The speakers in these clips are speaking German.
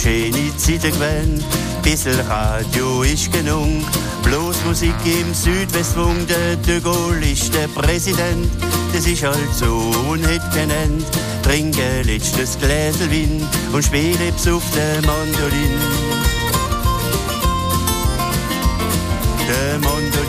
schöne Zeiten gewesen. Bissel Radio ist genug, bloß Musik im Südwestfunk, der De Gaulle ist der Präsident. Das ist halt so und hat. Trinke letztes Gläsel Wein und spiele auf der Mandolin. Der Mandolin.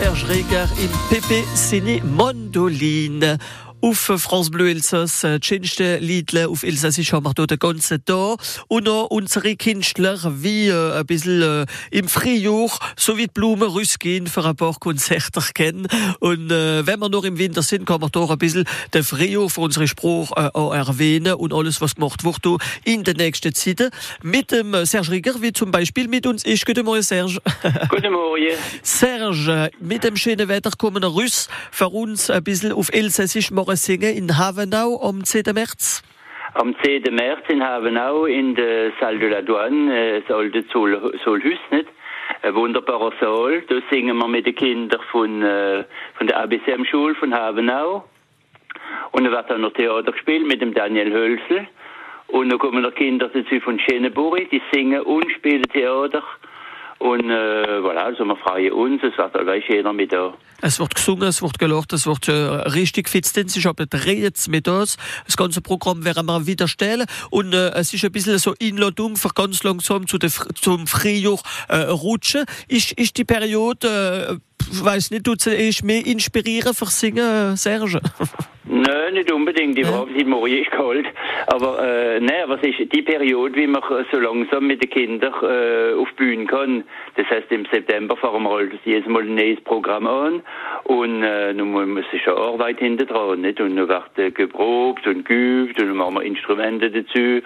Serge Reger im Pepe Sene Mandolin. Auf France Bleu Elsass, äh, schönste Liedle auf Elsassisch haben wir dort den ganzen Tag. Und noch unsere Künstler, wie äh, ein bisschen äh, im Frühjahr, so wie die Blumen rausgehen für ein paar Konzerte kennen. Und äh, wenn wir noch im Winter sind, kann man doch ein bisschen den Frühjahr für unsere Spruch äh, auch erwähnen und alles, was gemacht wird in der nächsten Zeit. Mit dem äh, Serge Rieger, wie zum Beispiel mit uns ist. Guten Morgen, Serge. Guten Morgen. Serge, mit dem schönen Wetter kommen wir raus für uns ein bisschen auf Elsassisch morgen singen in Havenau am 10. März. Am 10. März in Havenau in der Salle de la Douane, äh, das alte Zoll, Zollhus, nicht? Ein wunderbarer Saal. Da singen wir mit den Kindern von, äh, von der ABCM-Schule von Havenau. Und dann wird auch noch Theater gespielt mit dem Daniel Hölzel. Und dann kommen noch Kinder dazu von Schöneburg, die singen und spielen Theater. Und äh, voilà, also wir freuen uns, es wird allweil jeder mit da. Es wird gesungen, es wird gelacht, es wird äh, richtig fitstens. Ich habe jetzt mit uns. Das ganze Programm werden wir wieder stellen. Und äh, es ist ein bisschen so Inladung für ganz langsam zu der, zum Frühjahr äh, rutschen. Ist, ist die Periode, äh, weiß nicht, tut sie mehr inspirieren für Singen, Serge? Nein, nicht unbedingt. Die Frage seit morgen ist kalt. Aber äh, nein, was ist die Periode, wie man so langsam mit den Kindern äh, auf Bühnen kann? Das heißt, im September fahren wir halt jedes Mal ein neues Programm an. Und äh, nun muss es schon Arbeit hinter dran, nicht? Und dann wird äh, geprobt und geübt und dann machen wir Instrumente dazu.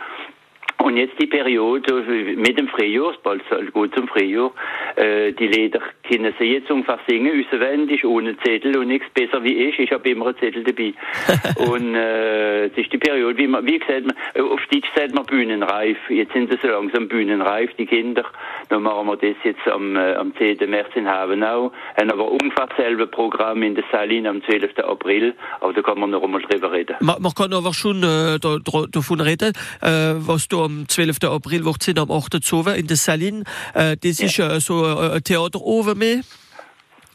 Und jetzt die Periode mit dem Frühjahr, bald gut zum Frühjahr, äh, die Lieder können sie jetzt ungefähr singen, auswendig, ohne Zettel und nichts besser wie ich. Ich habe immer einen Zettel dabei. und äh, das ist die Periode, wie, man, wie gesagt, man, auf Deutsch sagt man bühnenreif. Jetzt sind sie so langsam bühnenreif, die Kinder. Dann machen wir das jetzt am, äh, am 10. März in Havenau. Haben aber ungefähr dasselbe Programm in der Saline am 12. April. Aber da kann man noch einmal drüber reden. Man, man kann aber schon äh, da, da, davon reden, äh, was du am 12. April wird sind am 8. Oktober in der Saline. Äh, das ja. ist äh, so ein Theater oben mehr.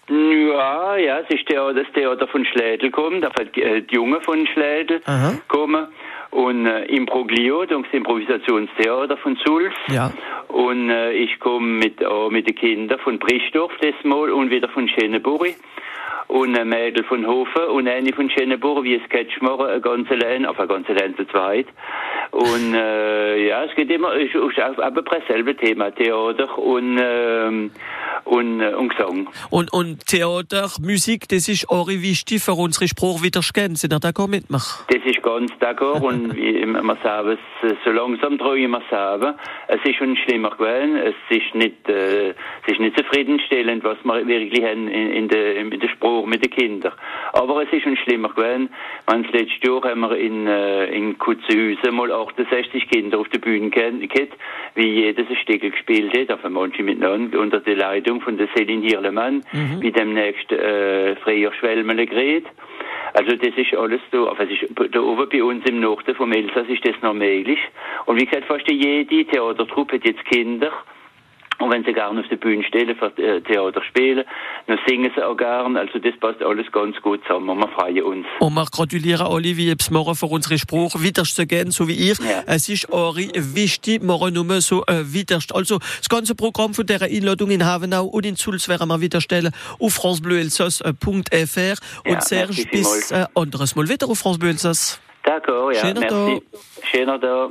Ja, ja, es ist der, das Theater von Schlädel kommt, da wird äh, die Jungen von Schlädel Aha. kommen. Und äh, Improglio, das Improvisationstheater von Sulz. Ja. Und äh, ich komme mit, äh, mit den Kindern von Brischdorf das Mal und wieder von Schöneburg und ein Mädel von Hofen und eine von Schöneburg, wie es Sketch machen, eine ganze Länge, auf eine ganze Länge zu zweit. Und äh, ja, es geht immer, ist, ist aber dasselbe Thema, Theater und, ähm, und, äh, und Gesang. Und, und Theater, Musik, das ist auch wichtig für unsere Sprache wieder Sind ihr d'accord mit mir? Das ist ganz d'accord und wie man sagen, so langsam traue ich mir sagen, es ist schon schlimmer gewesen, es ist nicht, äh, es ist nicht zufriedenstellend, was wir wirklich haben in, in der, in der Sprache mit den Kindern. Aber es ist schon schlimmer gewesen. Man, das letzte Jahr haben wir in, äh, in Kutzenhausen mal 68 Kinder auf der Bühne gehabt, wie jedes ein Stück gespielt hat, auf manche miteinander, unter der Leitung von der Céline Hirlemann, Mhm. wie demnächst äh, Freier Schwelmele gerät. Also das ist alles da, also ist da oben bei uns im Norden vom Elsass ist das noch möglich. Und wie gesagt, fast jede Theatertruppe hat jetzt Kinder. Und wenn sie gerne auf der Bühne stehen, für äh, Theater spielen, dann singen sie auch gern. Also das passt alles ganz gut zusammen. Und wir freuen uns. Und wir gratulieren alle, wie es morgen für unsere Sprache wieder zu gehen, so wie ihr. Ja. Es ist auch wichtig, morgen nur so äh, wieder. Also das ganze Programm von der Einladung in Havenau und in Sulz werden wir wieder stellen auf francebleuelsass.fr. Und Ja, Serge, bis äh, anderes Mal wieder auf France Bleu Elsass. D'accord, ja. Schöner merci. Schöner da.